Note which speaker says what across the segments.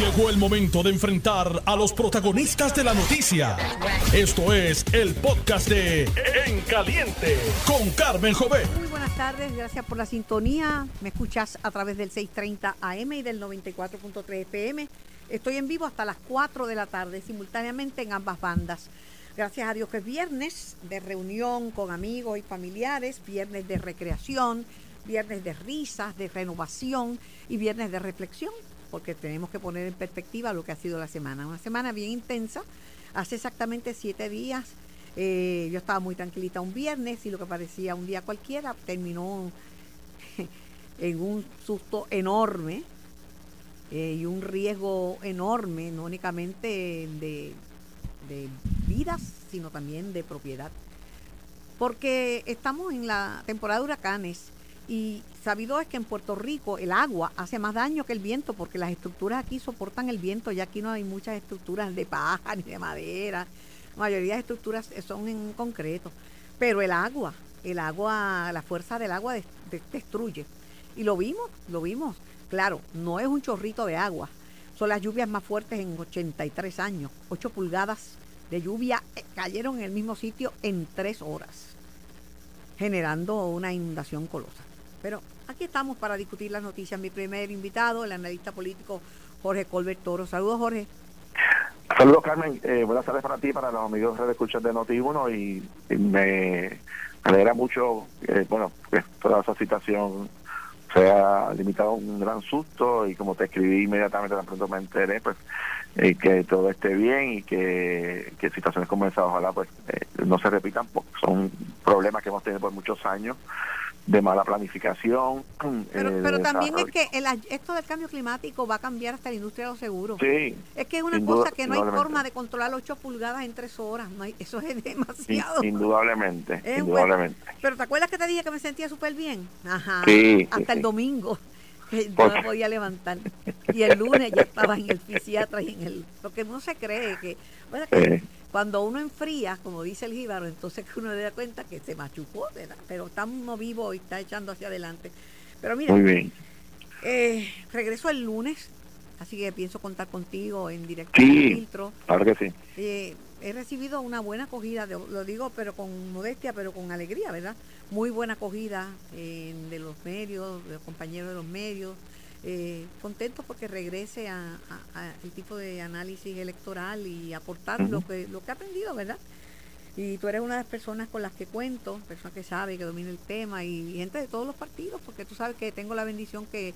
Speaker 1: Llegó el momento de enfrentar a los protagonistas de la noticia. Esto es el podcast de En Caliente con Carmen Jové.
Speaker 2: Muy buenas tardes, gracias por la sintonía. Me escuchas a través del 630 AM y del 94.3 FM. Estoy en vivo hasta las 4 de la tarde, simultáneamente en ambas bandas. Gracias a Dios que es viernes de reunión con amigos y familiares, viernes de recreación, viernes de risas, de renovación y viernes de reflexión porque tenemos que poner en perspectiva lo que ha sido la semana. Una semana bien intensa, hace exactamente siete días. Eh, yo estaba muy tranquilita un viernes y lo que parecía un día cualquiera terminó en un susto enorme eh, y un riesgo enorme, no únicamente de, de vidas, sino también de propiedad. Porque estamos en la temporada de huracanes y sabido es que en Puerto Rico el agua hace más daño que el viento porque las estructuras aquí soportan el viento, ya aquí no hay muchas estructuras de paja ni de madera. La mayoría de estructuras son en concreto. Pero el agua, el agua, la fuerza del agua destruye. Y lo vimos, lo vimos. Claro, no es un chorrito de agua. Son las lluvias más fuertes en 83 años. 8 pulgadas de lluvia eh, cayeron en el mismo sitio en 3 horas, generando una inundación colosa. Pero aquí estamos para discutir las noticias. Mi primer invitado, el analista político Jorge Colbert Toro. Saludos, Jorge.
Speaker 3: Saludos, Carmen. Eh, buenas tardes para ti, para los amigos de escuchas de Noti1 y, me alegra mucho, eh, bueno, que toda esa situación se ha limitado a un gran susto y como te escribí inmediatamente tan pronto me enteré, pues eh, que todo esté bien y que, que situaciones como esa ojalá pues no se repitan, porque son problemas que hemos tenido por muchos años de mala planificación.
Speaker 2: Pero, eh, pero también es que el, esto del cambio climático va a cambiar hasta la industria de los seguros.
Speaker 3: Sí.
Speaker 2: Es que es una cosa que no hay forma de controlar 8 pulgadas en 3 horas. eso es demasiado.
Speaker 3: indudablemente, indudablemente.
Speaker 2: pero ¿te acuerdas que te dije que me sentía súper bien? Ajá. Sí, hasta el domingo. Yo me podía levantar. Y el lunes ya estaba en el fisiatra y en el... Porque uno se cree que... Bueno, que cuando uno enfría, como dice el jíbaro, entonces que uno se da cuenta que se machucó, ¿verdad? Pero está uno vivo y está echando hacia adelante. Pero mira, Eh, regreso el lunes, así que pienso contar contigo en directo
Speaker 3: sí, filtro. Claro que sí.
Speaker 2: Eh, he recibido una buena acogida, lo digo, pero con modestia, pero con alegría, ¿verdad? Muy buena acogida eh, de los medios, de los compañeros de los medios, eh, contento porque regrese a, el tipo de análisis electoral y aportar lo que lo que ha aprendido, ¿verdad? Y tú eres una de las personas con las que cuento, persona que sabe, que domina el tema y, gente de todos los partidos, porque tú sabes que tengo la bendición que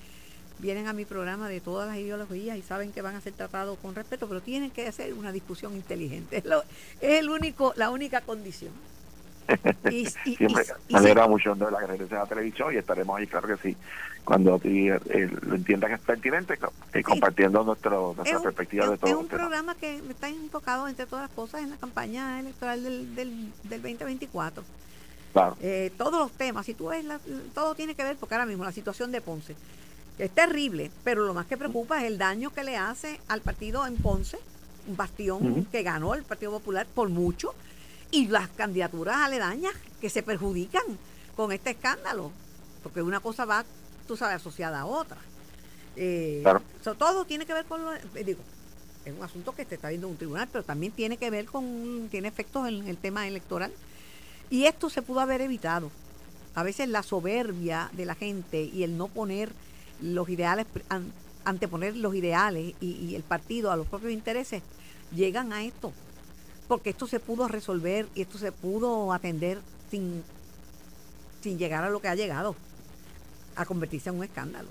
Speaker 2: vienen a mi programa de todas las ideologías y saben que van a ser tratados con respeto, pero tienen que hacer una discusión inteligente. Es, es el único, la única condición.
Speaker 3: Y, Siempre me alegra mucho de la que de la televisión y estaremos ahí, claro que sí, cuando eh, lo entienda que es pertinente, y compartiendo nuestro, nuestra perspectiva de todo.
Speaker 2: Es un programa que está enfocado, entre todas las cosas, en la campaña electoral del, del, 2024. Claro. Eh, todos los temas, si tú ves, todo tiene que ver, porque ahora mismo la situación de Ponce es terrible, pero lo más que preocupa es el daño que le hace al partido en Ponce, un bastión que ganó el Partido Popular por mucho, y las candidaturas aledañas que se perjudican con este escándalo, porque una cosa va, tú sabes, asociada a otra. Eh, todo tiene que ver con, lo, eh, digo, es un asunto que se está viendo en un tribunal, pero también tiene que ver con, tiene efectos en el tema electoral. Y esto se pudo haber evitado. A veces la soberbia de la gente y el no poner los ideales, anteponer los ideales y el partido a los propios intereses, llegan a esto porque esto se pudo resolver y esto se pudo atender sin, sin llegar a lo que ha llegado, a convertirse en un escándalo.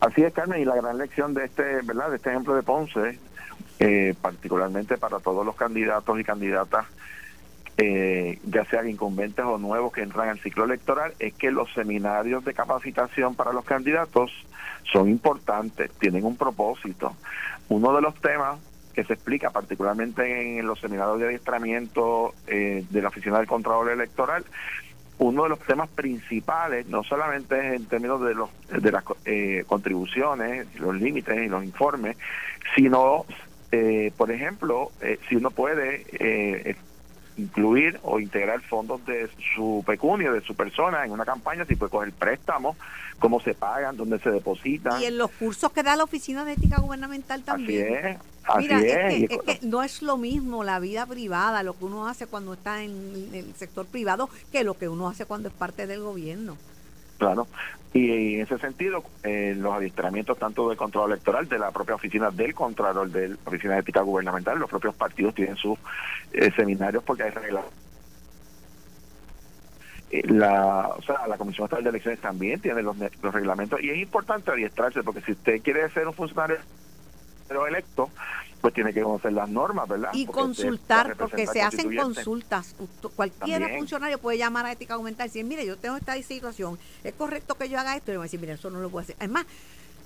Speaker 3: Así es, Carmen, y la gran lección de este, ¿verdad? De este ejemplo de Ponce, eh, particularmente para todos los candidatos y candidatas, eh, ya sean incumbentes o nuevos que entran al ciclo electoral, es que los seminarios de capacitación para los candidatos son importantes, tienen un propósito. Uno de los temas que se explica particularmente en los seminarios de adiestramiento eh, de la Oficina del Contralor Electoral, uno de los temas principales, no solamente en términos de, los, de las eh, contribuciones, los límites y los informes, sino, eh, por ejemplo, si uno puede incluir o integrar fondos de su pecunio, de su persona en una campaña, si puede coger préstamos, cómo se pagan, dónde se depositan.
Speaker 2: Y en los cursos que da la Oficina de Ética Gubernamental también.
Speaker 3: Así es. Así
Speaker 2: Mira,
Speaker 3: es.
Speaker 2: Es, que, no es lo mismo la vida privada, lo que uno hace cuando está en el sector privado, que lo que uno hace cuando es parte del gobierno.
Speaker 3: Claro. Y en ese sentido, eh, los adiestramientos tanto del control electoral, de la propia oficina del Contralor, de la Oficina de Ética Gubernamental, los propios partidos tienen sus eh, seminarios porque hay reglas. Eh, la, o sea, la Comisión Estatal de Elecciones también tiene los, los reglamentos y es importante adiestrarse porque si usted quiere ser un funcionario electo, pues tiene que conocer las normas, ¿verdad?
Speaker 2: Y consultar, porque se hacen consultas. Cualquier funcionario puede llamar a ética argumental y decir, mire, yo tengo esta situación, es correcto que yo haga esto, y me va a decir, mire, eso no lo puedo hacer. Además,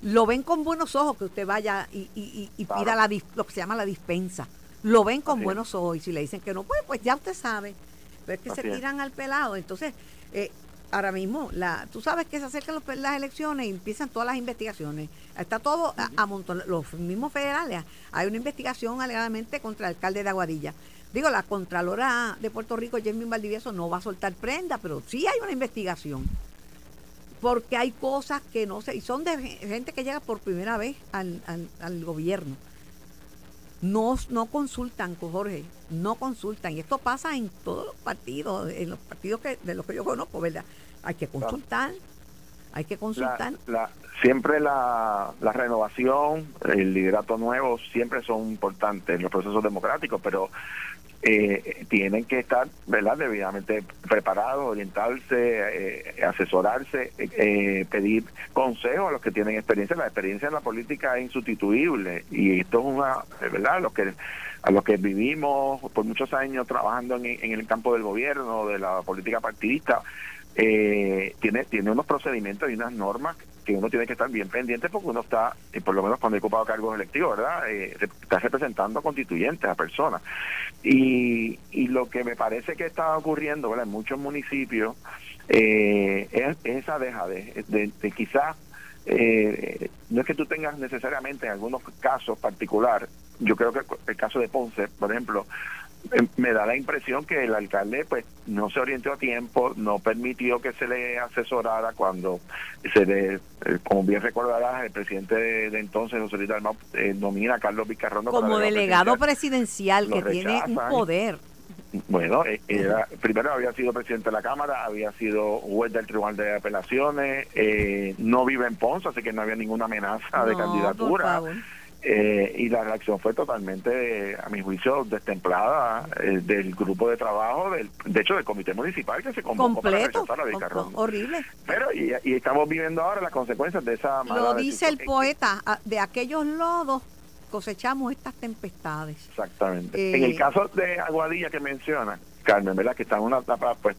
Speaker 2: lo ven con buenos ojos que usted vaya y, y, pida la, lo que se llama la dispensa. Lo ven con buenos ojos y si le dicen que no puede, pues ya usted sabe. Pero es que se tiran al pelado. Entonces, eh, ahora mismo, la, tú sabes que se acercan las elecciones y empiezan todas las investigaciones. Está todo a, montón. Los mismos federales, hay una investigación alegadamente contra el alcalde de Aguadilla. Digo, la Contralora de Puerto Rico, Jamie Valdivieso, no va a soltar prenda, pero sí hay una investigación. Porque hay cosas que no sé, y son de gente que llega por primera vez al, al, gobierno. No, no consultan, Jorge, no consultan. Y esto pasa en todos los partidos, en los partidos que, de los que yo conozco, ¿verdad? Hay que consultar. Hay que consultar.
Speaker 3: La, siempre la, la, renovación, el liderato nuevo, siempre son importantes en los procesos democráticos, pero eh, tienen que estar verdad debidamente preparados, orientarse, eh, asesorarse, eh, pedir consejo a los que tienen experiencia. La experiencia en la política es insustituible y esto es una, verdad, los que a los que vivimos por muchos años trabajando en, en el campo del gobierno, de la política partidista, eh, tiene, tiene unos procedimientos y unas normas que uno tiene que estar bien pendiente porque uno está, y por lo menos cuando he ocupado cargos electivos, ¿verdad? Eh, está representando a constituyentes, a personas. Y, y lo que me parece que está ocurriendo ¿verdad? en muchos municipios eh, es, esa deja de, de, quizás, eh, no es que tú tengas necesariamente en algunos casos particular, yo creo que el caso de Ponce, por ejemplo, Em, me da la impresión que el alcalde pues no se orientó a tiempo, no permitió que se le asesorara cuando se le, eh, como bien recordarás, el presidente de, entonces, José Luis Dalmau, eh, nomina a Carlos Vicarrón
Speaker 2: como delegado presidencial, que tiene un poder.
Speaker 3: Bueno, eh, era, primero había sido presidente de la Cámara, había sido juez del Tribunal de Apelaciones, no vive en Ponce, así que no había ninguna amenaza de candidatura. Eh, y la reacción fue totalmente, a mi juicio, destemplada eh, del grupo de trabajo, del, de hecho del comité municipal que se convocó para rechazar
Speaker 2: a Horrible.
Speaker 3: Pero y, estamos viviendo ahora las consecuencias de esa
Speaker 2: Lo dice el poeta, de aquellos lodos cosechamos estas tempestades.
Speaker 3: Exactamente. Eh, en el caso de Aguadilla que menciona, Carmen, ¿verdad? Que está en una etapa, pues,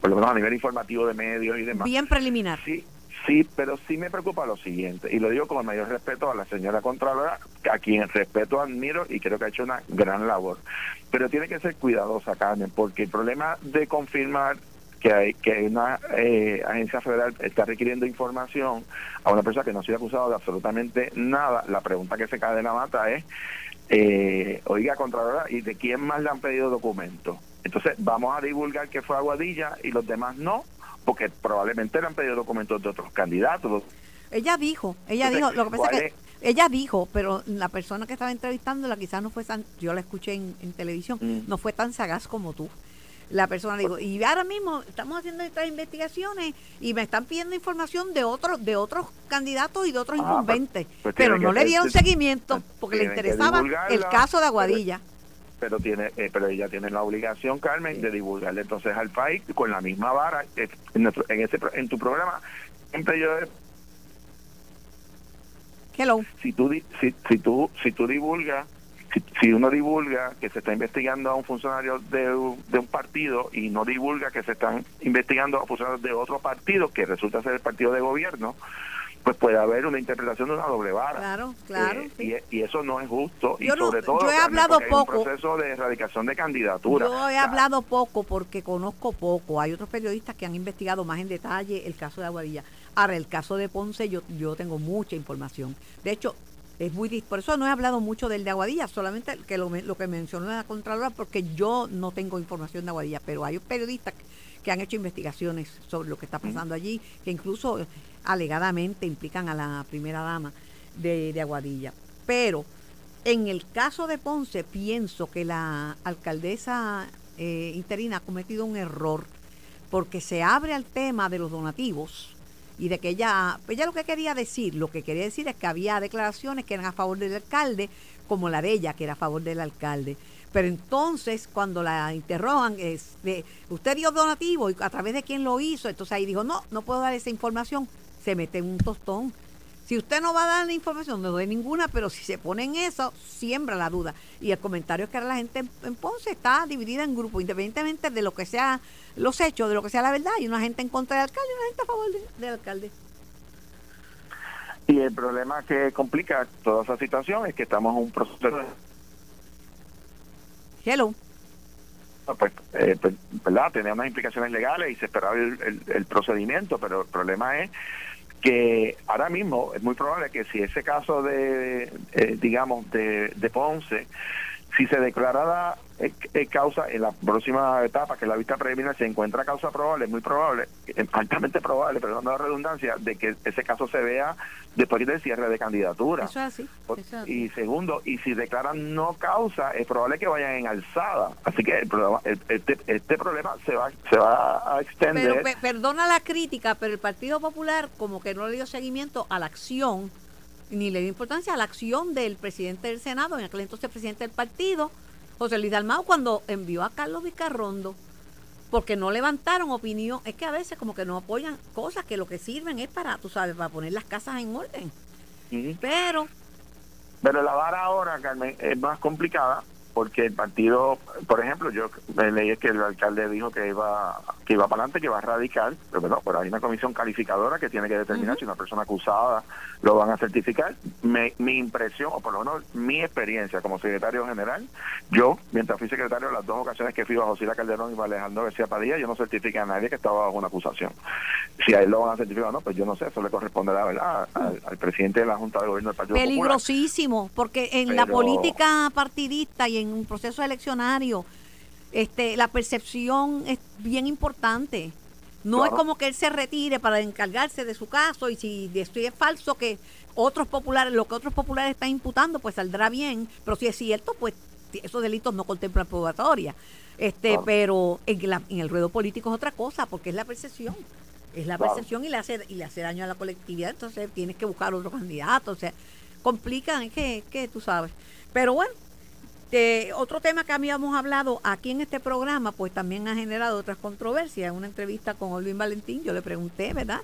Speaker 3: por lo menos a nivel informativo de medios y demás.
Speaker 2: Bien preliminar.
Speaker 3: Sí, Sí, pero sí me preocupa lo siguiente, y lo digo con el mayor respeto a la señora Contralora, a quien respeto, admiro y creo que ha hecho una gran labor. Pero tiene que ser cuidadosa, Carmen, porque el problema de confirmar que hay que una eh, agencia federal está requiriendo información a una persona que no ha sido acusada de absolutamente nada, la pregunta que se cae de la mata es, eh, oiga, Contralora, ¿y de quién más le han pedido documentos? Entonces, vamos a divulgar que fue Aguadilla y los demás no porque probablemente le han pedido documentos de otros candidatos.
Speaker 2: Ella dijo, ella dijo, lo que pasa es que ella dijo, pero la persona que estaba entrevistándola quizás no fue tan, yo la escuché en, televisión, mm. no fue tan sagaz como tú. La persona dijo, y ahora mismo estamos haciendo estas investigaciones y me están pidiendo información de otros de otros candidatos y de otros ah, pues, incumbentes, pues pero no le dieron seguimiento porque le interesaba el caso de Aguadilla
Speaker 3: pero tiene eh, pero ella tiene la obligación Carmen de divulgarle entonces al país con la misma vara en, en ese en tu programa siempre yo
Speaker 2: Hello.
Speaker 3: si tú si, si tú si tú divulgas si, uno divulga que se está investigando a un funcionario de, de, un partido y no divulga que se están investigando a funcionarios de otro partido que resulta ser el partido de gobierno pues puede haber una interpretación de una doble vara.
Speaker 2: Claro, claro.
Speaker 3: Eh, y, eso no es justo.
Speaker 2: y
Speaker 3: sobre todo
Speaker 2: yo he hablado poco.
Speaker 3: un proceso de erradicación de candidatura.
Speaker 2: Yo he hablado poco porque conozco poco. Hay otros periodistas que han investigado más en detalle el caso de Aguadilla. Ahora, el caso de Ponce, yo, yo tengo mucha información. De hecho, Es muy, por eso no he hablado mucho del de Aguadilla, solamente que lo, lo que mencionó la Contralora, porque yo no tengo información de Aguadilla, pero hay periodistas que han hecho investigaciones sobre lo que está pasando allí, que incluso alegadamente implican a la primera dama de, Aguadilla. Pero en el caso de Ponce, pienso que la alcaldesa eh, interina ha cometido un error, porque se abre al tema de los donativos y de que ella, ella lo que quería decir, lo que quería decir es que había declaraciones que eran a favor del alcalde, como la de ella, que era a favor del alcalde. Pero entonces, cuando la interrogan, es de, usted dio donativo y a través de quién lo hizo, entonces ahí dijo, no, no puedo dar esa información, se mete en un tostón. Si usted no va a dar la información, no doy ninguna, pero si se pone en eso, siembra la duda. Y el comentario es que la gente en, Ponce está dividida en grupos, independientemente de lo que sea los hechos, de lo que sea la verdad. Y una gente en contra del alcalde y una gente a favor del alcalde.
Speaker 3: Y el problema que complica toda esa situación es que estamos en un proceso.
Speaker 2: Hello.
Speaker 3: Pues, eh, pues, ¿verdad? Tenía unas implicaciones legales y se esperaba el, el procedimiento, pero el problema es que ahora mismo es muy probable que si ese caso de, eh, digamos, de, de Ponce, si se declarara eh, causa en la próxima etapa, que es la vista preliminar, se encuentra causa probable, es muy probable, eh, altamente probable, perdón la redundancia, de que ese caso se vea después del cierre de candidatura.
Speaker 2: Eso es así.
Speaker 3: Y segundo, y si declaran no causa, es probable que vayan en alzada. Así que el problema, este, este, problema se va, se va a extender.
Speaker 2: Pero perdona la crítica, pero el Partido Popular como que no le dio seguimiento a la acción, ni le dio importancia a la acción del presidente del Senado, en aquel entonces presidente del partido, José Luis Dalmao cuando envió a Carlos Vicarrondo, porque no levantaron opinión, es que a veces como que no apoyan cosas que lo que sirven es para, tú sabes, para poner las casas en orden. Pero...
Speaker 3: Pero la vara ahora, Carmen, es más complicada porque el partido, por ejemplo, yo leí que el alcalde dijo que iba que iba para adelante, que va a radical, pero bueno, pero hay una comisión calificadora que tiene que determinar si una persona acusada lo van a certificar. mi impresión, o por lo menos mi experiencia como secretario general, yo, mientras fui secretario, las dos ocasiones que fui a José Calderón y Alejandro García Padilla, yo no certifiqué a nadie que estaba bajo una acusación. Si a él lo van a certificar o no, pues yo no sé, eso le corresponde la verdad al, presidente de la Junta de Gobierno del Partido
Speaker 2: Peligrosísimo, porque en la política partidista y en en un proceso eleccionario, este, la percepción es bien importante. No es como que él se retire para encargarse de su caso y si esto es falso que otros populares, lo que otros populares están imputando, pues saldrá bien, pero si es cierto, pues esos delitos no contemplan probatoria. Este, pero en, en, el ruedo político es otra cosa, porque es la percepción. Es la percepción y le hace y le hace daño a la colectividad, entonces tienes que buscar otro candidato, o sea, complican, es que, que tú sabes. Pero bueno, otro tema que habíamos hablado aquí en este programa, pues también ha generado otras controversias. En una entrevista con Olvin Valentín, yo le pregunté, ¿verdad?,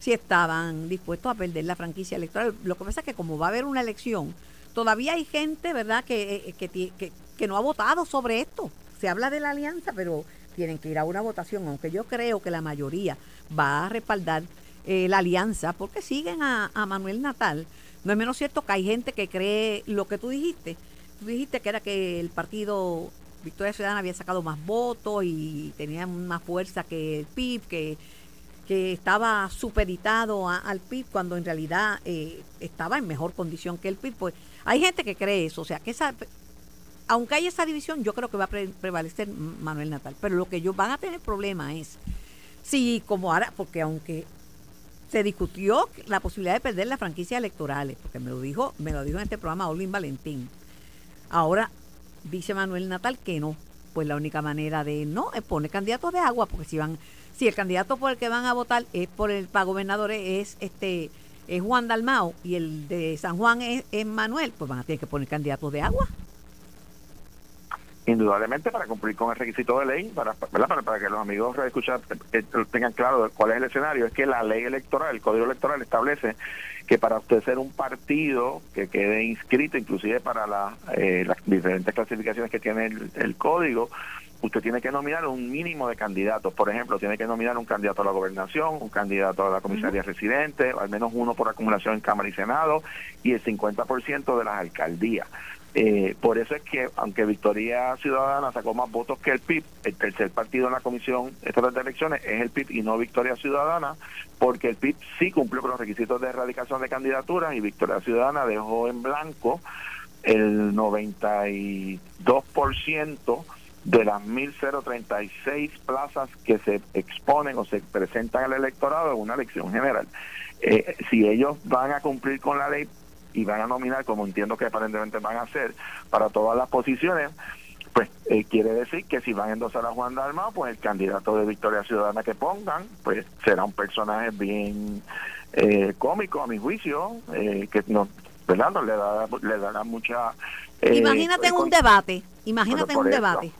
Speaker 2: si estaban dispuestos a perder la franquicia electoral. Lo que pasa es que como va a haber una elección, todavía hay gente, ¿verdad?, que, eh, que, que, no ha votado sobre esto. Se habla de la alianza, pero tienen que ir a una votación, aunque yo creo que la mayoría va a respaldar eh, la alianza porque siguen a, a Manuel Natal. No es menos cierto que hay gente que cree lo que tú dijiste, dijiste que era que el partido Victoria Ciudadana había sacado más votos y tenía más fuerza que el PIB, que, que estaba supeditado al PIB cuando en realidad eh, estaba en mejor condición que el PIB. Pues hay gente que cree eso, o sea, que esa, aunque hay esa división, yo creo que va a prevalecer Manuel Natal. Pero lo que ellos van a tener problema es si, como ahora, porque aunque se discutió la posibilidad de perder las franquicias electorales, porque me lo dijo, me lo dijo en este programa Olvin Valentín Ahora dice Manuel Natal que no. Pues la única manera de no es poner candidatos de agua, porque si van, si el candidato por el que van a votar es por el para gobernadores es este es Juan Dalmao y el de San Juan es, es Manuel, pues van a tener que poner candidatos de agua
Speaker 3: indudablemente para cumplir con el requisito de ley, para, para, para que los amigos escuchar tengan claro cuál es el escenario, es que la ley electoral, el código electoral establece que para usted ser un partido que quede inscrito, inclusive para eh, las diferentes clasificaciones que tiene el, código, usted tiene que nominar un mínimo de candidatos. Por ejemplo, tiene que nominar un candidato a la gobernación, un candidato a la comisaría residente, al menos uno por acumulación en Cámara y Senado, y el 50% de las alcaldías. Eh, por eso es que, aunque Victoria Ciudadana sacó más votos que el PIB, el tercer partido en la Comisión Estatal de Elecciones es el PIB y no Victoria Ciudadana, porque el PIB sí cumplió con los requisitos de erradicación de candidaturas y Victoria Ciudadana dejó en blanco el 92% de las 1.036 plazas que se exponen o se presentan al electorado en una elección general. Eh, si ellos van a cumplir con la ley y van a nominar, como entiendo que aparentemente van a hacer, para todas las posiciones, pues eh, quiere decir que si van a endosar a Juan Dalmao, pues el candidato de Victoria Ciudadana que pongan, pues será un personaje bien eh, cómico a mi juicio, eh, que no, ¿verdad? No le, da, le dará mucha...
Speaker 2: imagínate en un debate, imagínate en un debate.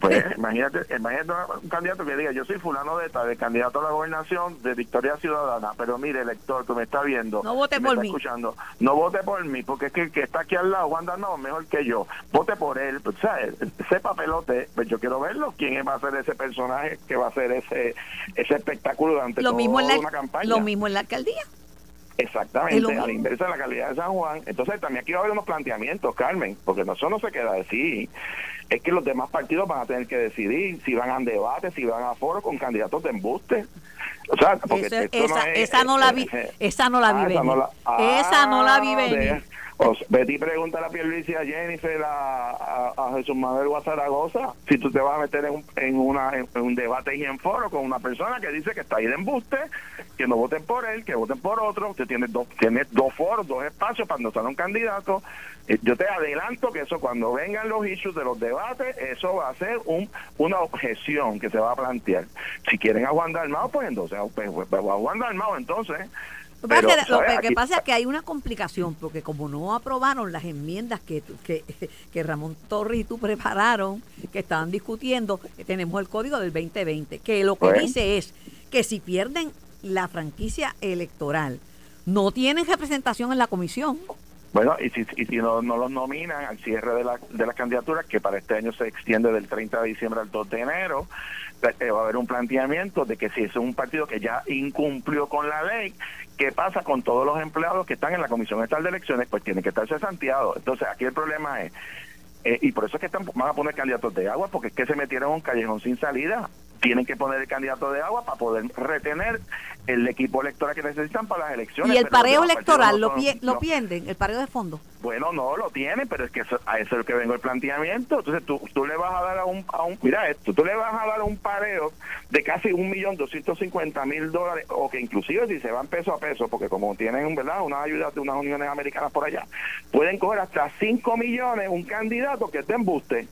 Speaker 3: Pues imagínate, imagínate un candidato que diga, yo soy fulano de tal, de candidato a la gobernación de Victoria Ciudadana, pero mire, elector, que me está viendo,
Speaker 2: no vote por
Speaker 3: mí. escuchando, no vote por mí, porque es que el que está aquí al lado, Juan no mejor que yo, vote por él, pues, ¿sabes? ese papelote, pues yo quiero verlo, quién va a ser ese personaje que va a ser ese ese espectáculo durante
Speaker 2: lo mismo en
Speaker 3: una campaña.
Speaker 2: Lo mismo en la alcaldía.
Speaker 3: Exactamente, a la inversa de la calidad de San Juan. Entonces también aquí va a haber unos planteamientos, Carmen, porque no, eso no se queda así. Es que los demás partidos van a tener que decidir si van a debate, si van a foro con candidatos de embuste. O sea, porque
Speaker 2: esa, esa, no la vi, esa no la vi esa no la vi venir.
Speaker 3: Betty pregunta a Pierluisi, a Jennifer, a, a, Jesús Manuel Guazaragoza, si tú te vas a meter en un, en una, en un debate y en foro con una persona que dice que está ahí de embuste, que no voten por él, que voten por otro, usted tiene dos, tiene dos foros, dos espacios para no un candidato. Eh, yo te adelanto que eso cuando vengan los issues de los debates, eso va a ser un, una objeción que se va a plantear. Si quieren a Juan Dalmao, pues entonces, pues, pues, pues a Juan Dalmao entonces
Speaker 2: lo, que, pasa es que hay una complicación, porque como no aprobaron las enmiendas que, que, que Ramón Torres y tú prepararon, que estaban discutiendo, tenemos el código del 2020, que lo que pues. dice es que si pierden la franquicia electoral, no tienen representación en la comisión.
Speaker 3: Bueno, y si, y si no, no los nominan al cierre de, la, de las candidaturas, que para este año se extiende del 30 de diciembre al 2 de enero, eh, va a haber un planteamiento de que si es un partido que ya incumplió con la ley, ¿qué pasa con todos los empleados que están en la Comisión Estatal de Elecciones? Pues tienen que estar cesanteados. Entonces, aquí el problema es, eh, y por eso es que están, van a poner candidatos de agua, porque es que se metieron en un callejón sin salida tienen que poner el candidato de agua para poder retener el equipo electoral que necesitan para las elecciones.
Speaker 2: ¿Y el pareo electoral lo, lo pierden, el pareo de fondo?
Speaker 3: Bueno, no lo tienen, pero es que a eso es lo que vengo el planteamiento. Entonces tú, tú le vas a dar a un, a un, mira esto, tú le vas a dar un pareo de casi un millón doscientos cincuenta mil dólares, o que inclusive si se van peso a peso, porque como tienen verdad unas ayudas de unas uniones americanas por allá, pueden coger hasta 5 millones un candidato que esté embuste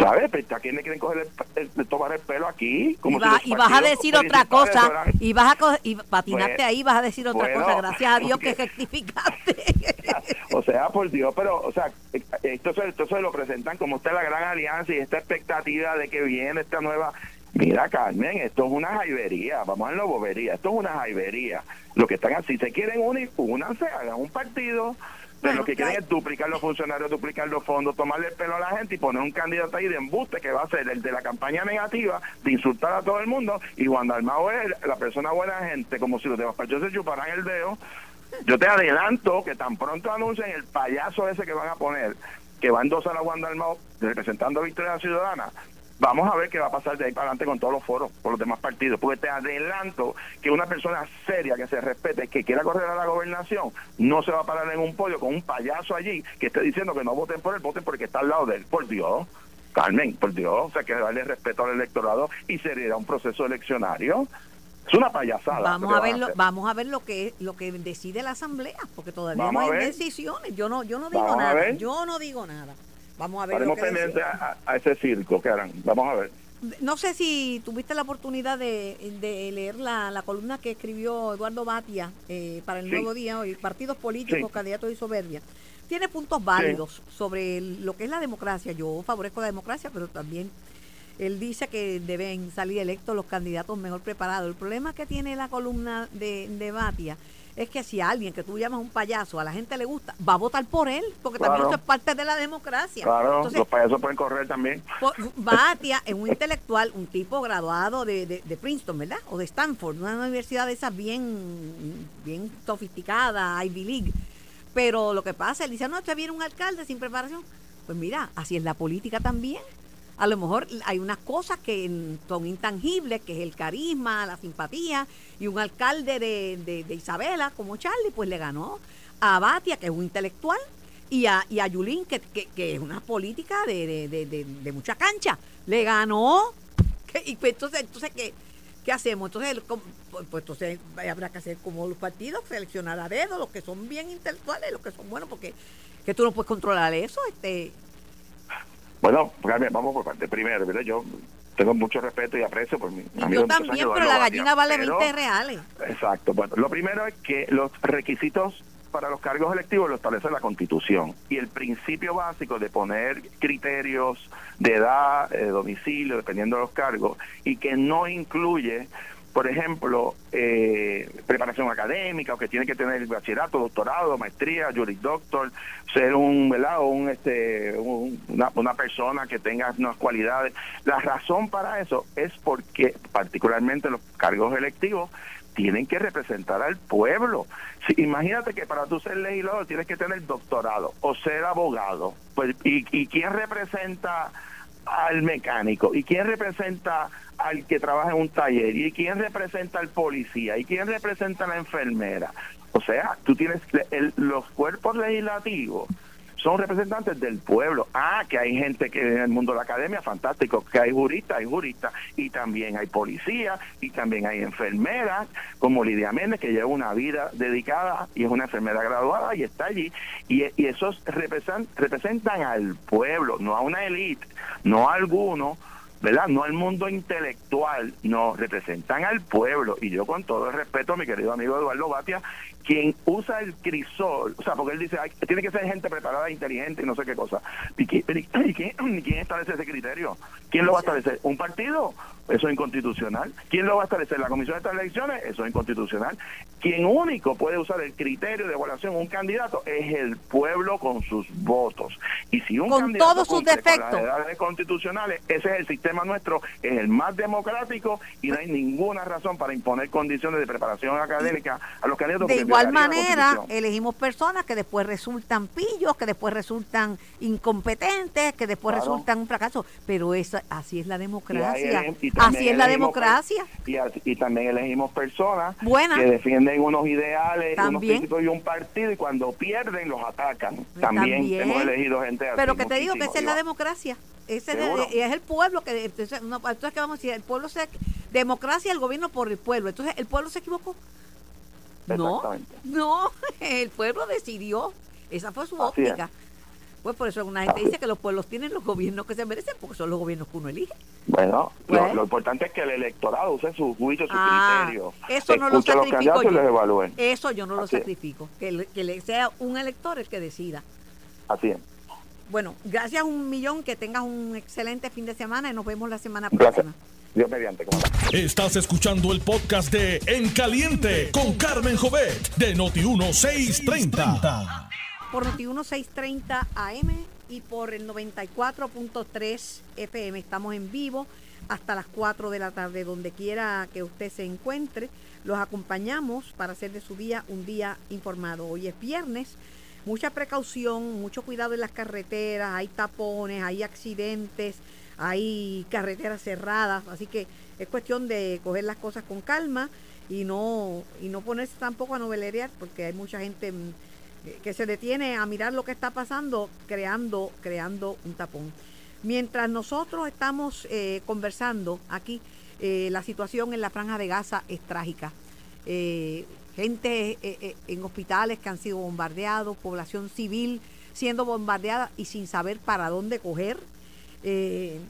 Speaker 3: ¿Sabes? ¿A quién le quieren coger el, tomar el pelo aquí?
Speaker 2: Como y, vas a decir otra cosa, y vas a y patinarte pues, ahí, vas a decir otra cosa. Gracias a Dios que rectificaste.
Speaker 3: o sea, por Dios, pero, o sea, esto se, esto se lo presentan como esta la gran alianza y esta expectativa de que viene esta nueva. Mira, Carmen, esto es una jaibería, vamos a la bobería, esto es una jaibería. Lo que están así, se quieren unir, únanse, hagan un partido pero lo que quieren es duplicar los funcionarios, duplicar los fondos, tomarle el pelo a la gente y poner un candidato ahí de embuste que va a ser el de la campaña negativa, de insultar a todo el mundo. Y Juan Dalmao es la persona buena gente, como si los demás se chuparan el dedo. Yo te adelanto que tan pronto anuncien el payaso ese que van a poner, que va a endosar a Juan Dalmao representando a Victoria Ciudadana, Vamos a ver qué va a pasar de ahí para adelante con todos los foros, con los demás partidos, porque te adelanto que una persona seria, que se respete, que quiera correr a la gobernación, no se va a parar en un podio con un payaso allí que esté diciendo que no voten por él, voten porque está al lado de él. Por Dios, Carmen, por Dios, o sea, que darle respeto al electorado y sería un proceso eleccionario. Es una payasada.
Speaker 2: Vamos a ver, lo, vamos a ver lo que lo que decide la asamblea, porque todavía no hay decisiones. Yo no, yo no digo nada. Yo no digo nada. Vamos a ver.
Speaker 3: Estaremos pendientes a, ese circo que harán. Vamos a ver.
Speaker 2: No sé si tuviste la oportunidad de, leer la, columna que escribió Eduardo Batia eh, para el Nuevo Día hoy, Partidos Políticos, Candidatos y Soberbia. Tiene puntos válidos sobre lo que es la democracia. Yo favorezco la democracia, pero también él dice que deben salir electos los candidatos mejor preparados. El problema que tiene la columna de, de Batia es que si alguien que tú llamas un payaso a la gente le gusta, va a votar por él, porque también eso es parte de la democracia.
Speaker 3: Claro, los payasos pueden correr también.
Speaker 2: Batia es un intelectual, un tipo graduado de, de, Princeton, ¿verdad? O de Stanford, una universidad de esas bien, bien sofisticada, Ivy League. Pero lo que pasa, él dice, no, usted viene un alcalde sin preparación. Pues mira, así es la política también. A lo mejor hay unas cosas que son intangibles, que es el carisma, la simpatía, y un alcalde de, de, Isabela, como Charlie, pues le ganó a Batia, que es un intelectual, y a, y a Yulín, que, que, es una política de, de, mucha cancha. Le ganó. y pues entonces, entonces ¿qué, ¿qué hacemos? Entonces, pues, pues, entonces habrá que hacer como los partidos, seleccionar a dedo, los que son bien intelectuales, los que son buenos, porque que tú no puedes controlar eso. este
Speaker 3: bueno, vamos por parte. Primero, ¿verdad? yo tengo mucho respeto y aprecio por mi
Speaker 2: amigo. Yo también, pero la gallina vale 20 reales.
Speaker 3: Exacto. Bueno, lo primero es que los requisitos para los cargos electivos lo establece la Constitución. Y el principio básico de poner criterios de edad, de domicilio, dependiendo de los cargos, y que no incluye por ejemplo, eh, preparación académica o que tiene que tener bachillerato, doctorado, maestría, jurisdoctor, ser un, ¿verdad? un, este, una, una, persona que tenga unas cualidades. La razón para eso es porque, particularmente los cargos electivos, tienen que representar al pueblo. Si, imagínate que para tú ser legislador tienes que tener doctorado o ser abogado. Pues, ¿y, y quién representa al mecánico? ¿Y quién representa al que trabaja en un taller? ¿Y quién representa al policía? ¿Y quién representa a la enfermera? O sea, tú tienes los cuerpos legislativos son representantes del pueblo. Ah, que hay gente que en el mundo de la academia, fantástico, que hay juristas, hay juristas, y también hay policías, y también hay enfermeras, como Lidia Méndez, que lleva una vida dedicada y es una enfermera graduada y está allí, y, esos representan, representan al pueblo, no a una élite, no a alguno, ¿verdad? No al mundo intelectual, no, representan al pueblo. Y yo con todo el respeto mi querido amigo Eduardo Batia, quien usa el crisol, o sea, porque él dice, tiene que ser gente preparada, inteligente y no sé qué cosa. ¿Y quién, quién, establece ese criterio? ¿Quién lo va a establecer? ¿Un partido? Eso es inconstitucional. ¿Quién lo va a establecer? ¿La Comisión de estas elecciones? Eso es inconstitucional. Quien único puede usar el criterio de evaluación un candidato es el pueblo con sus votos. Y si un
Speaker 2: con
Speaker 3: candidato
Speaker 2: todos sus defectos.
Speaker 3: Con las constitucionales, ese es el sistema nuestro, es el más democrático y no hay ninguna razón para imponer condiciones de preparación académica a los candidatos.
Speaker 2: De igual manera, elegimos personas que después resultan pillos, que después resultan incompetentes, que después resultan un fracaso. Pero esa, así es la democracia. así es la democracia.
Speaker 3: Y, también elegimos personas que defienden unos ideales, unos principios y un partido y cuando pierden los atacan. También, hemos elegido gente así.
Speaker 2: Pero que te digo que esa es la democracia. Ese es el pueblo que entonces, entonces que vamos a decir el pueblo se democracia el gobierno por el pueblo entonces el pueblo se equivocó no no el pueblo decidió esa fue su óptica pues por eso una gente dice que los pueblos tienen los gobiernos que se merecen porque son los gobiernos que uno elige.
Speaker 3: Bueno, lo, pues. importante es que el electorado use su juicio, su ah, criterio.
Speaker 2: Eso no lo sacrifico yo. Eso yo no lo sacrifico. Que, que le sea un elector el que decida.
Speaker 3: Así es.
Speaker 2: Bueno, gracias un millón, que tengas un excelente fin de semana y nos vemos la semana próxima.
Speaker 3: Dios mediante.
Speaker 1: Estás escuchando el podcast de En Caliente con Carmen Jovet de Noti1630.
Speaker 2: Por Noti1630 AM y por el 94.3 FM. Estamos en vivo hasta las 4 de la tarde, donde quiera que usted se encuentre. Los acompañamos para hacer de su día un día informado. Hoy es viernes mucha precaución, mucho cuidado en las carreteras, hay tapones, hay accidentes, hay carreteras cerradas, así que es cuestión de coger las cosas con calma y no y no ponerse tampoco a novelerear porque hay mucha gente mm, que se detiene a mirar lo que está pasando creando creando un tapón. Mientras nosotros estamos eh, conversando aquí, eh, la situación en la franja de Gaza es trágica. Eh, gente eh, eh, en hospitales que han sido bombardeados, población civil siendo bombardeada y sin saber para dónde coger. Eh,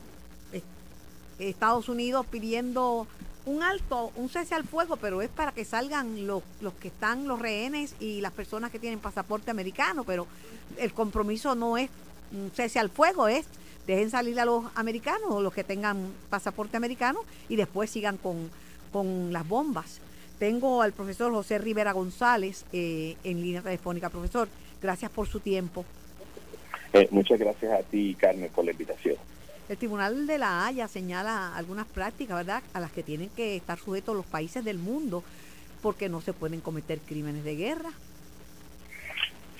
Speaker 2: Estados Unidos pidiendo un alto, un cese al fuego, pero es para que salgan los, los que están, los rehenes y las personas que tienen pasaporte americano, pero el compromiso no es un cese al fuego, es dejen salir a los americanos o los que tengan pasaporte americano y después sigan con, con las bombas. Tengo al profesor José Rivera González eh, en línea telefónica. Profesor, gracias por su tiempo.
Speaker 3: Eh, muchas gracias a ti, Carmen, por la invitación.
Speaker 2: El Tribunal de la Haya señala algunas prácticas, ¿verdad?, a las que tienen que estar sujetos los países del mundo porque no se pueden cometer crímenes de guerra.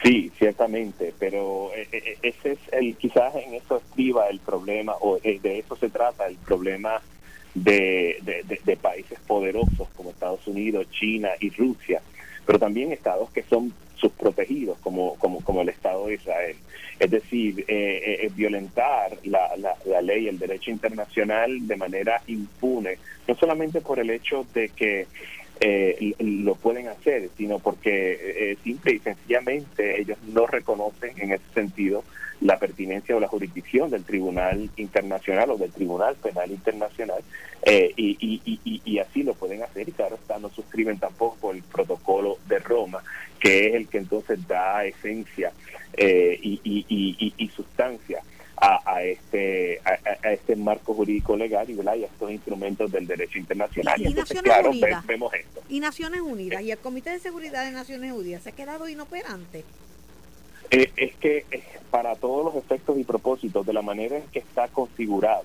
Speaker 4: Sí, ciertamente, pero eh, eh, ese es el quizás en eso estriba el problema o de eso se trata el problema de, de, países poderosos como Estados Unidos, China y Rusia, pero también estados que son subprotegidos como, como, como el Estado de Israel. Es decir, eh, violentar la, la, la ley, el derecho internacional de manera impune, no solamente por el hecho de que eh, lo pueden hacer, sino porque eh, simple y sencillamente ellos no reconocen en ese sentido la pertinencia o la jurisdicción del Tribunal Internacional o del Tribunal Penal Internacional eh, y, y, y, así lo pueden hacer y claro está, no suscriben tampoco el protocolo de Roma, que es el que entonces da esencia eh, y, sustancia a, este a, este marco jurídico legal y, a estos instrumentos del derecho internacional.
Speaker 2: Y, claro, vemos esto. Y Naciones Unidas y el Comité de Seguridad de Naciones Unidas se ha quedado inoperante.
Speaker 4: Eh, es que para todos los efectos y propósitos, de la manera en que está configurado,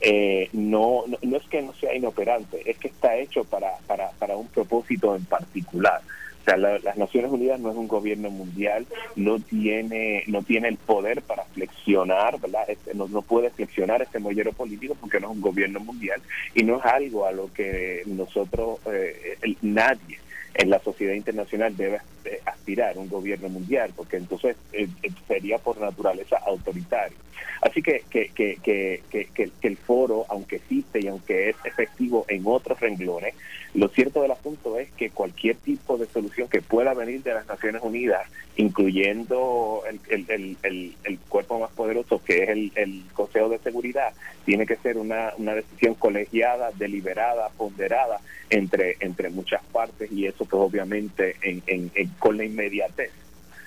Speaker 4: eh, no, no, es que no sea inoperante, es que está hecho para, para, para un propósito en particular. O sea, las Naciones Unidas no es un gobierno mundial, no tiene no tiene el poder para flexionar, ¿verdad? Este, no, no puede flexionar este mollero político porque no es un gobierno mundial y no es algo a lo que nosotros, eh, nadie en la sociedad internacional debe eh, aspirar un gobierno mundial, porque entonces eh, eh, sería por naturaleza autoritario. Así que que, que, que, que, el foro, aunque existe y aunque es efectivo en otros renglones, lo cierto del asunto es que cualquier tipo de solución que pueda venir de las Naciones Unidas, incluyendo el, el, el, el cuerpo más poderoso que es el, Consejo de Seguridad, tiene que ser una, una decisión colegiada, deliberada, ponderada entre, entre muchas partes y eso pues obviamente en, en, con la inmediatez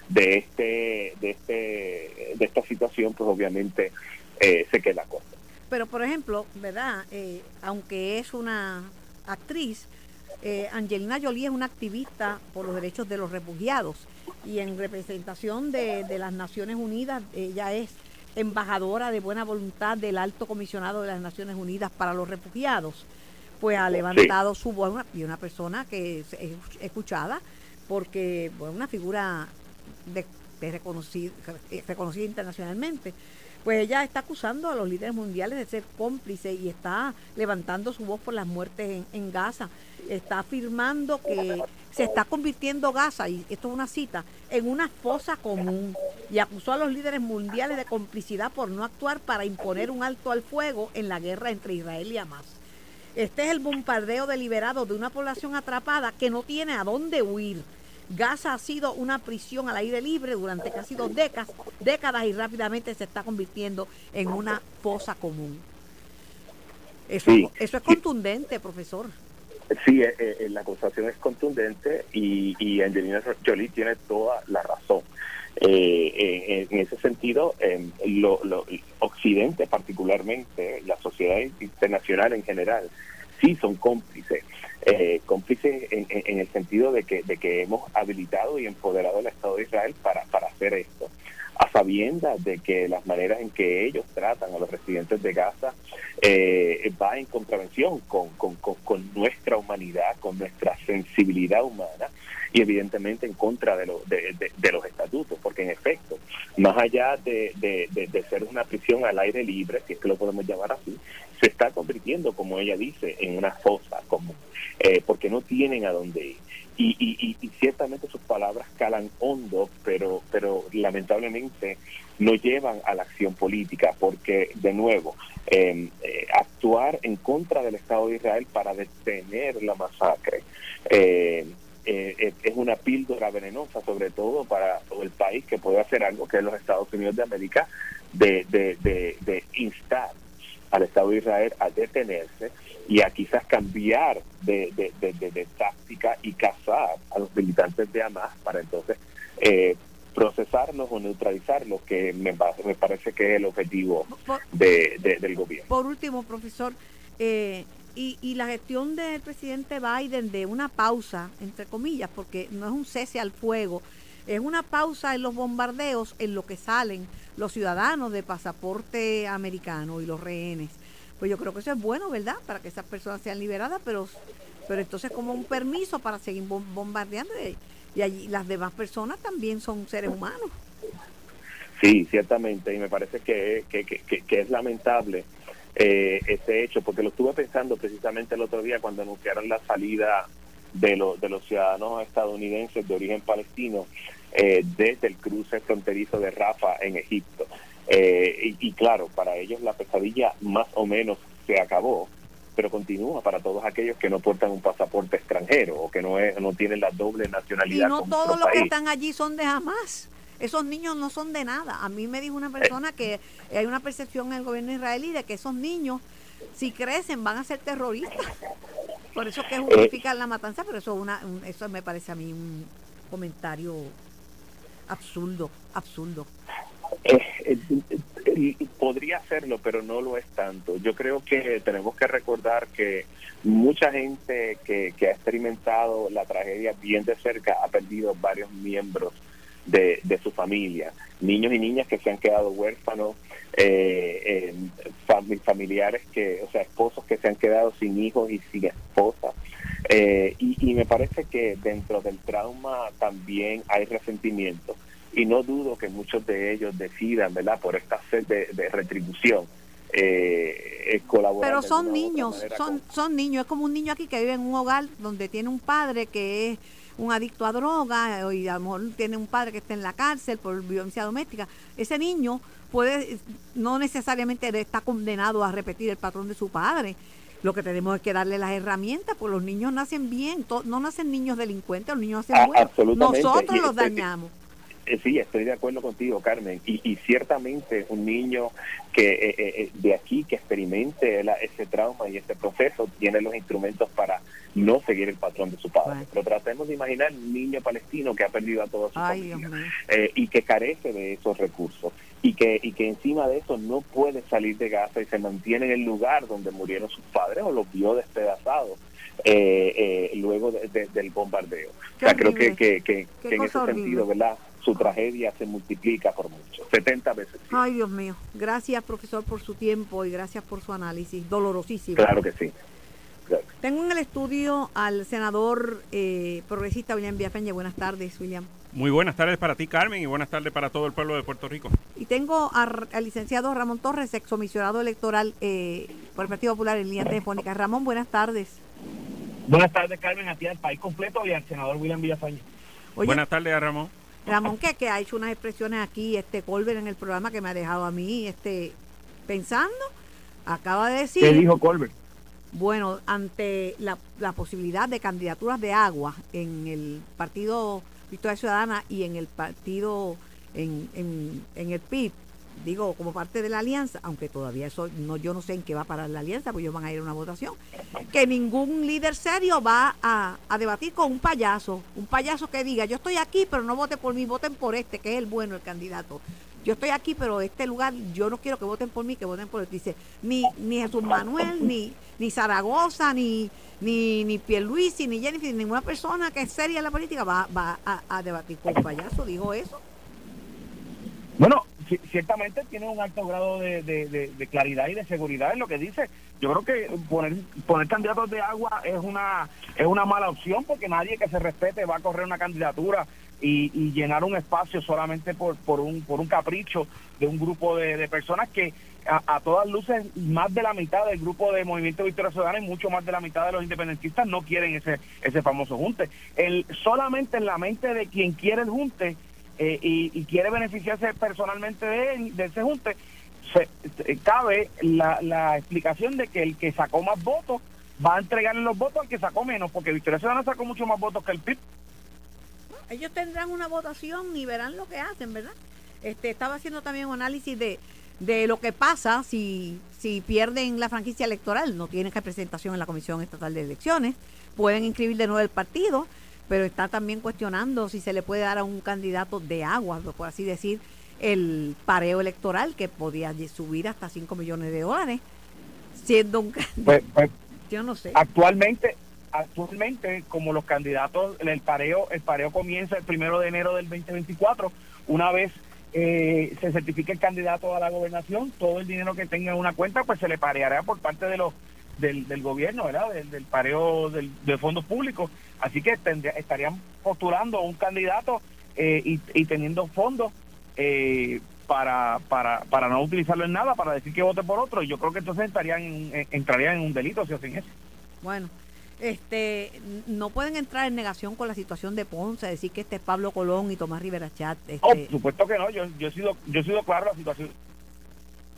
Speaker 4: de este de este de esta situación pues obviamente eh, se queda corta.
Speaker 2: Pero por ejemplo verdad eh, aunque es una actriz eh, Angelina Jolie es una activista por los derechos de los refugiados y en representación de, de las Naciones Unidas ella es embajadora de buena voluntad del alto comisionado de las Naciones Unidas para los refugiados pues ha levantado su voz y una persona que es escuchada porque es una figura de, reconocida, reconocida internacionalmente pues ella está acusando a los líderes mundiales de ser cómplices y está levantando su voz por las muertes en, Gaza. Está afirmando que se está convirtiendo Gaza, y esto es una cita, en una fosa común y acusó a los líderes mundiales de complicidad por no actuar para imponer un alto al fuego en la guerra entre Israel y Hamas. Este es el bombardeo deliberado de una población atrapada que no tiene a dónde huir. Gaza ha sido una prisión al aire libre durante casi dos décadas, décadas y rápidamente se está convirtiendo en una fosa común. Eso, eso es contundente, profesor.
Speaker 4: Sí, eh, eh, la acusación es contundente y, y Angelina Jolie tiene toda la razón. Eh, en, ese sentido, eh, lo, Occidente particularmente, la sociedad internacional en general, sí son cómplices. Eh, cómplices en, el sentido de que, de que hemos habilitado y empoderado al Estado de Israel para, para hacer esto a sabiendas de que las maneras en que ellos tratan a los residentes de Gaza eh, va en contravención con, con, con, nuestra humanidad, con nuestra sensibilidad humana y evidentemente en contra de, de, los estatutos, porque en efecto, más allá de, de, ser una prisión al aire libre, si es que lo podemos llamar así, se está convirtiendo, como ella dice, en una fosa común, eh, porque no tienen a dónde ir. Y, y, ciertamente sus palabras calan hondo, pero, pero lamentablemente no llevan a la acción política, porque de nuevo, em, eh, actuar en contra del Estado de Israel para detener la masacre eh, eh, es una píldora venenosa, sobre todo para el país que puede hacer algo que es los Estados Unidos de América, de, de, de, de instar al Estado de Israel a detenerse y a quizás cambiar de, de, táctica y cazar a los militantes de Hamas para entonces eh, procesarlos o neutralizarlos, que me, me parece que es el objetivo de, del gobierno.
Speaker 2: Por último, profesor, eh, y, y la gestión del presidente Biden de una pausa, entre comillas, porque no es un cese al fuego, es una pausa en los bombardeos en lo que salen los ciudadanos de pasaporte americano y los rehenes. Pues yo creo que eso es bueno, ¿verdad? Para que esas personas sean liberadas, pero pero entonces como un permiso para seguir bombardeando y, allí las demás personas también son seres humanos.
Speaker 4: Sí, ciertamente, y me parece que, que, que, es lamentable eh, ese hecho, porque lo estuve pensando precisamente el otro día cuando anunciaron la salida de, de los ciudadanos estadounidenses de origen palestino eh, desde el cruce fronterizo de Rafa en Egipto. Eh, y, claro, para ellos la pesadilla más o menos se acabó, pero continúa para todos aquellos que no portan un pasaporte extranjero o que no, es, no tienen la doble nacionalidad.
Speaker 2: Y no todos los que están allí son de jamás. Esos niños no son de nada. A mí me dijo una persona que hay una percepción en el gobierno israelí de que esos niños, si crecen, van a ser terroristas. Por eso que justifican la matanza, pero eso, una, eso me parece a mí un comentario absurdo, absurdo.
Speaker 4: Podría hacerlo, pero no lo es tanto. Yo creo que tenemos que recordar que mucha gente que, que ha experimentado la tragedia bien de cerca ha perdido varios miembros de, de su familia. Niños y niñas que se han quedado huérfanos, eh, familiares que, o sea, esposos que se han quedado sin hijos y sin esposas. Eh, y, me parece que dentro del trauma también hay resentimiento y no dudo que muchos de ellos decidan, ¿verdad?, por esta sed de, retribución. Eh, eh, colaborar
Speaker 2: Pero son niños, son, son niños, es como un niño aquí que vive en un hogar donde tiene un padre que es un adicto a droga y a lo mejor tiene un padre que está en la cárcel por violencia doméstica. Ese niño puede, no necesariamente está condenado a repetir el patrón de su padre. Lo que tenemos es que darle las herramientas, porque los niños nacen bien, no nacen niños delincuentes, los niños nacen ah, buenos. Nosotros los dañamos.
Speaker 4: Eh, sí, estoy de acuerdo contigo, Carmen. Y, ciertamente un niño que eh, eh, de aquí que experimente ese trauma y ese proceso tiene los instrumentos para no seguir el patrón de su padre. Pero tratemos de imaginar un niño palestino que ha perdido a toda su familia y que carece de esos recursos y que y que encima de eso no puede salir de Gaza y se mantiene en el lugar donde murieron sus padres o los vio despedazados luego del bombardeo. o sea, creo que, que, que, en ese sentido, ¿verdad? Su tragedia se multiplica por mucho, 70 veces.
Speaker 2: Ay, Dios mío. Gracias, profesor, por su tiempo y gracias por su análisis. Dolorosísimo.
Speaker 4: Claro que sí.
Speaker 2: Tengo en el estudio al senador eh, progresista William Villafañe. Buenas tardes, William.
Speaker 5: Muy buenas tardes para ti, Carmen, y buenas tardes para todo el pueblo de Puerto Rico.
Speaker 2: Y tengo al licenciado Ramón Torres, excomisionado electoral eh, por el Partido Popular en línea telefónica. Ramón, buenas tardes.
Speaker 6: Buenas tardes, Carmen, a ti al país completo y al senador William Villafañe.
Speaker 5: buenas tardes, Ramón.
Speaker 2: Ramón, que, que ha hecho unas expresiones aquí, este Colbert en el programa que me ha dejado a mí este pensando, acaba de decir...
Speaker 6: ¿Qué dijo Colbert?
Speaker 2: Bueno, ante la, la posibilidad de candidaturas de agua en el Partido Victoria Ciudadana y en el partido, en, en, en el PIB, digo, como parte de la alianza, aunque todavía eso no, yo no sé en qué va a parar la alianza, porque ellos van a ir a una votación, que ningún líder serio va a, debatir con un payaso, un payaso que diga, yo estoy aquí, pero no voten por mí, voten por este, que es el bueno, el candidato. Yo estoy aquí, pero este lugar, yo no quiero que voten por mí, que voten por él. Dice, ni, ni Jesús Manuel, ni, ni Zaragoza, ni, ni, ni Pierluisi, ni Jennifer, ninguna persona que es seria en la política va, va a, a debatir con un payaso, dijo eso.
Speaker 6: Bueno, ciertamente tiene un alto grado de, claridad y de seguridad en lo que dice. Yo creo que poner, poner candidatos de agua es una es una mala opción porque nadie que se respete va a correr una candidatura y, llenar un espacio solamente por, por, un, por un capricho de un grupo de, personas que a, todas luces más de la mitad del grupo de Movimiento Victoria Ciudadana y mucho más de la mitad de los independentistas no quieren ese ese famoso junte. El, solamente en la mente de quien quiere el junte eh, y, quiere beneficiarse personalmente de, de ese junte, se, cabe la, la, explicación de que el que sacó más votos va a entregarle los votos al que sacó menos, porque Victoria Ciudadana sacó mucho más votos que el PIB.
Speaker 2: Ellos tendrán una votación y verán lo que hacen, ¿verdad? Este, estaba haciendo también un análisis de, de lo que pasa si, si pierden la franquicia electoral, no tienen representación en la Comisión Estatal de Elecciones, pueden inscribir de nuevo el partido pero está también cuestionando si se le puede dar a un candidato de agua, por así decir, el pareo electoral que podía subir hasta 5 millones de dólares, siendo un
Speaker 6: pues, pues,
Speaker 2: yo no sé.
Speaker 6: Actualmente, actualmente como los candidatos, el pareo, el pareo comienza el primero de enero del 2024, una vez eh, se certifique el candidato a la gobernación, todo el dinero que tenga en una cuenta, pues se le pareará por parte de los del, del gobierno, ¿verdad? Del, del pareo del, de fondos públicos. Así que tendría, estarían postulando un candidato eh, y, y, teniendo fondos eh, para, para, para no utilizarlo en nada, para decir que vote por otro. Y yo creo que entonces estarían entrarían en un delito si hacen eso.
Speaker 2: Bueno, este no pueden entrar en negación con la situación de Ponce, decir que este es Pablo Colón y Tomás Rivera Chat. Este...
Speaker 6: Oh, por supuesto que no, yo, yo, he sido, yo he sido claro la situación.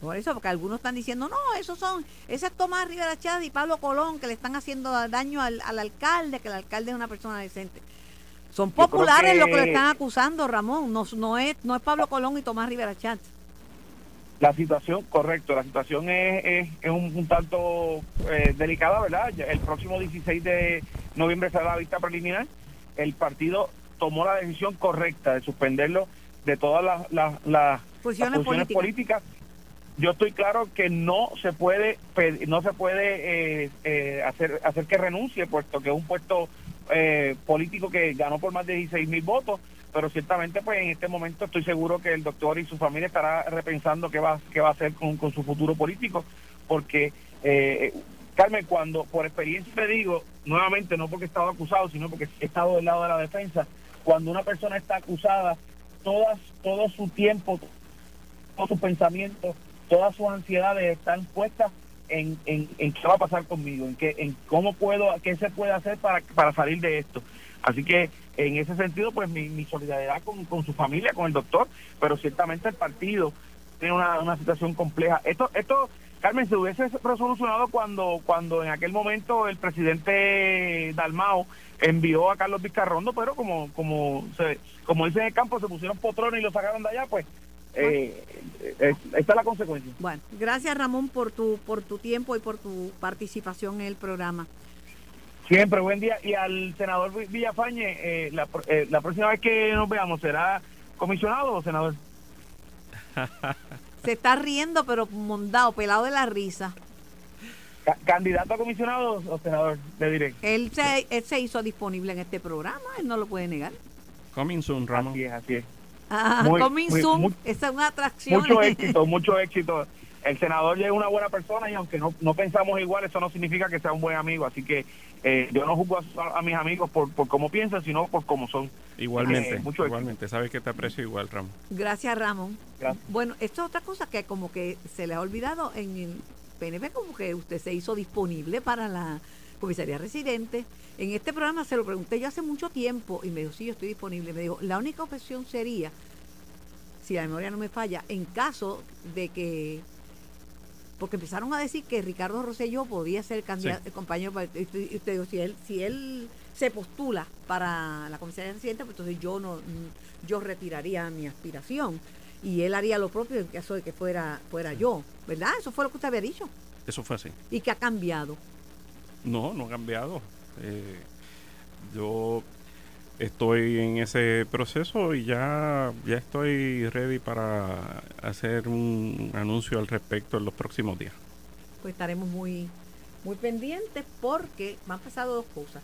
Speaker 2: Por eso, porque algunos están diciendo, no, esos son, ese es Tomás Rivera Chad y Pablo Colón que le están haciendo daño al, al alcalde, que el alcalde es una persona decente. Son populares que... lo que le están acusando, Ramón, no, no, es, no es Pablo Colón y Tomás Rivera Chat.
Speaker 6: La situación, correcto, la situación es, es, es un, un, tanto eh, delicada, ¿verdad? El próximo 16 de noviembre será la vista preliminar. El partido tomó la decisión correcta de suspenderlo de todas las, las, las funciones políticas. Yo estoy claro que no se puede no se puede eh, eh, hacer hacer que renuncie, puesto que es un puesto eh, político que ganó por más de 16 mil votos pero ciertamente pues en este momento estoy seguro que el doctor y su familia estará repensando qué va, qué va a hacer con, con su futuro político, porque eh, Carmen, cuando por experiencia te digo, nuevamente no porque he estado acusado, sino porque he estado del lado de la defensa, cuando una persona está acusada, todas, todo su tiempo, todos sus pensamientos, todas sus ansiedades están puestas en, en, en qué va a pasar conmigo, en, qué, en cómo puedo, qué se puede hacer para, para salir de esto. Así que en ese sentido, pues mi, mi solidaridad con, con, su familia, con el doctor, pero ciertamente el partido tiene una, una situación compleja. Esto, esto, Carmen, se hubiese resolucionado cuando, cuando en aquel momento el presidente Dalmao envió a Carlos Vizcarrondo, pero como, como, se, como dicen en el campo, se pusieron potrones y lo sacaron de allá, pues eh, eh, esta es la consecuencia.
Speaker 2: Bueno, gracias Ramón por tu, por tu tiempo y por tu participación en el programa.
Speaker 6: Siempre, buen día. Y al senador Villafañe, eh, la, eh, la, próxima vez que nos veamos, ¿será comisionado o senador?
Speaker 2: Se está riendo, pero mondado, pelado de la risa.
Speaker 6: C ¿Candidato a comisionado o senador? Le diré.
Speaker 2: Él se, él se hizo disponible en este programa, él no lo puede negar.
Speaker 5: Coming soon, Ramón.
Speaker 6: Así es, así es.
Speaker 2: Ah, muy, coming muy, soon, muy, esa es una atracción.
Speaker 6: Mucho éxito, mucho éxito el senador ya es una buena persona y aunque no, no pensamos igual, eso no significa que sea un buen amigo. Así que eh, yo no juzgo a, a, mis amigos por, por cómo piensan, sino por cómo son.
Speaker 5: Igualmente, eh, mucho igualmente. Sabes que te aprecio igual, Ramón.
Speaker 2: Gracias, Ramón. Gracias. Bueno, esto es otra cosa que como que se le ha olvidado en el PNP, como que usted se hizo disponible para la comisaría residente. En este programa se lo pregunté yo hace mucho tiempo y me dijo, sí, yo estoy disponible. Me dijo, la única opción sería, si la memoria no me falla, en caso de que porque empezaron a decir que Ricardo Rosselló podía ser candidato, sí. compañero, y usted dijo, si él, si él se postula para la comisaría residente, pues entonces yo no, yo retiraría mi aspiración y él haría lo propio en caso de que fuera, fuera yo, ¿verdad? Eso fue lo que usted había dicho.
Speaker 5: Eso fue así.
Speaker 2: ¿Y qué ha cambiado?
Speaker 5: No, no ha cambiado. Eh, yo estoy en ese proceso y ya, ya estoy ready para hacer un anuncio al respecto en los próximos días.
Speaker 2: Pues estaremos muy, muy pendientes porque me han pasado dos cosas.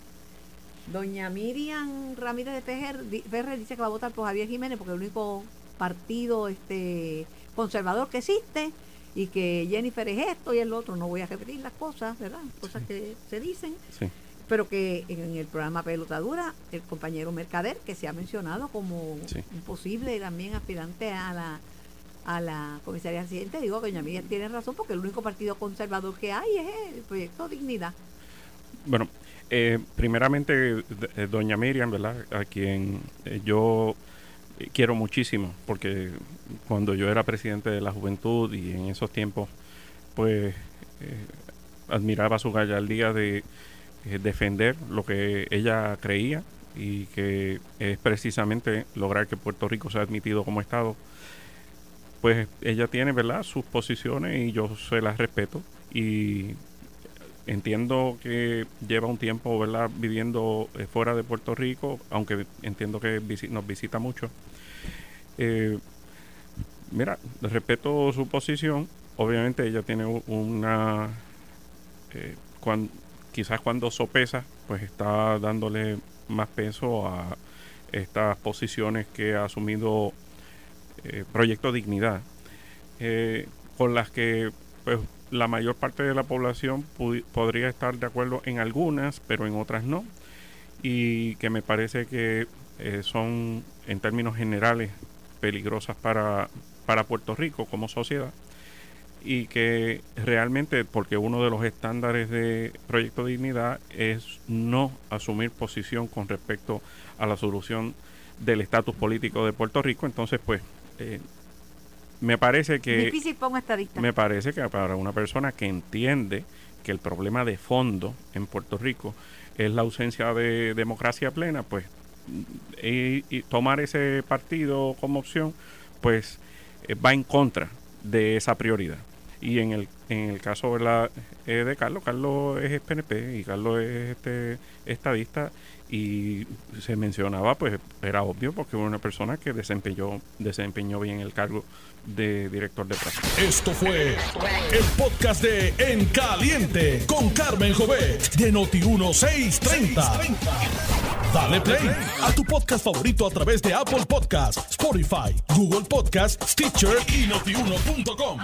Speaker 2: Doña Miriam Ramírez de Ferrer, dice que va a votar por Javier Jiménez porque es el único partido este conservador que existe y que Jennifer es esto y el otro. No voy a repetir las cosas, ¿verdad? Cosas sí. que se dicen.
Speaker 5: Sí
Speaker 2: pero que en el programa Pelotadura, el compañero Mercader, que se ha mencionado como sí. un posible también aspirante a la a la comisaría residente, digo que doña Miriam tiene razón, porque el único partido conservador que hay es el Proyecto Dignidad.
Speaker 5: Bueno, eh, primeramente, eh, doña Miriam, ¿verdad? A quien eh, yo quiero muchísimo, porque cuando yo era presidente de la juventud y en esos tiempos, pues admiraba su gallardía de eh, defender lo que ella creía y que es precisamente lograr que Puerto Rico sea admitido como Estado. Pues ella tiene, ¿verdad?, sus posiciones y yo se las respeto y entiendo que lleva un tiempo, ¿verdad?, viviendo eh, fuera de Puerto Rico, aunque entiendo que nos visita mucho. Eh, mira, respeto su posición. Obviamente ella tiene una... Eh, quizás cuando sopesa, pues está dándole más peso a estas posiciones que ha asumido Proyecto Dignidad, con las que pues la mayor parte de la población podría estar de acuerdo en algunas, pero en otras no. Y que me parece que eh, son, en términos generales, peligrosas para, para Puerto Rico como sociedad. Y que realmente, porque uno de los estándares de Proyecto Dignidad es no asumir posición con respecto a la solución del estatus político de Puerto Rico, entonces pues eh, me parece que...
Speaker 2: Difícil estadista.
Speaker 5: Me parece que para una persona que entiende que el problema de fondo en Puerto Rico es la ausencia de democracia plena, pues y, tomar ese partido como opción, pues eh, va en contra de esa prioridad. Y en el, en el caso eh, de Carlos, Carlos es PNP y Carlos es este estadista y se mencionaba, pues era obvio porque era una persona que desempeñó, desempeñó bien el cargo de director de prensa.
Speaker 1: Esto fue el podcast de En Caliente con Carmen Jovet de Noti1630. Dale play a tu podcast favorito a través de Apple Podcasts, Spotify, Google Podcasts, Stitcher y notiuno.com.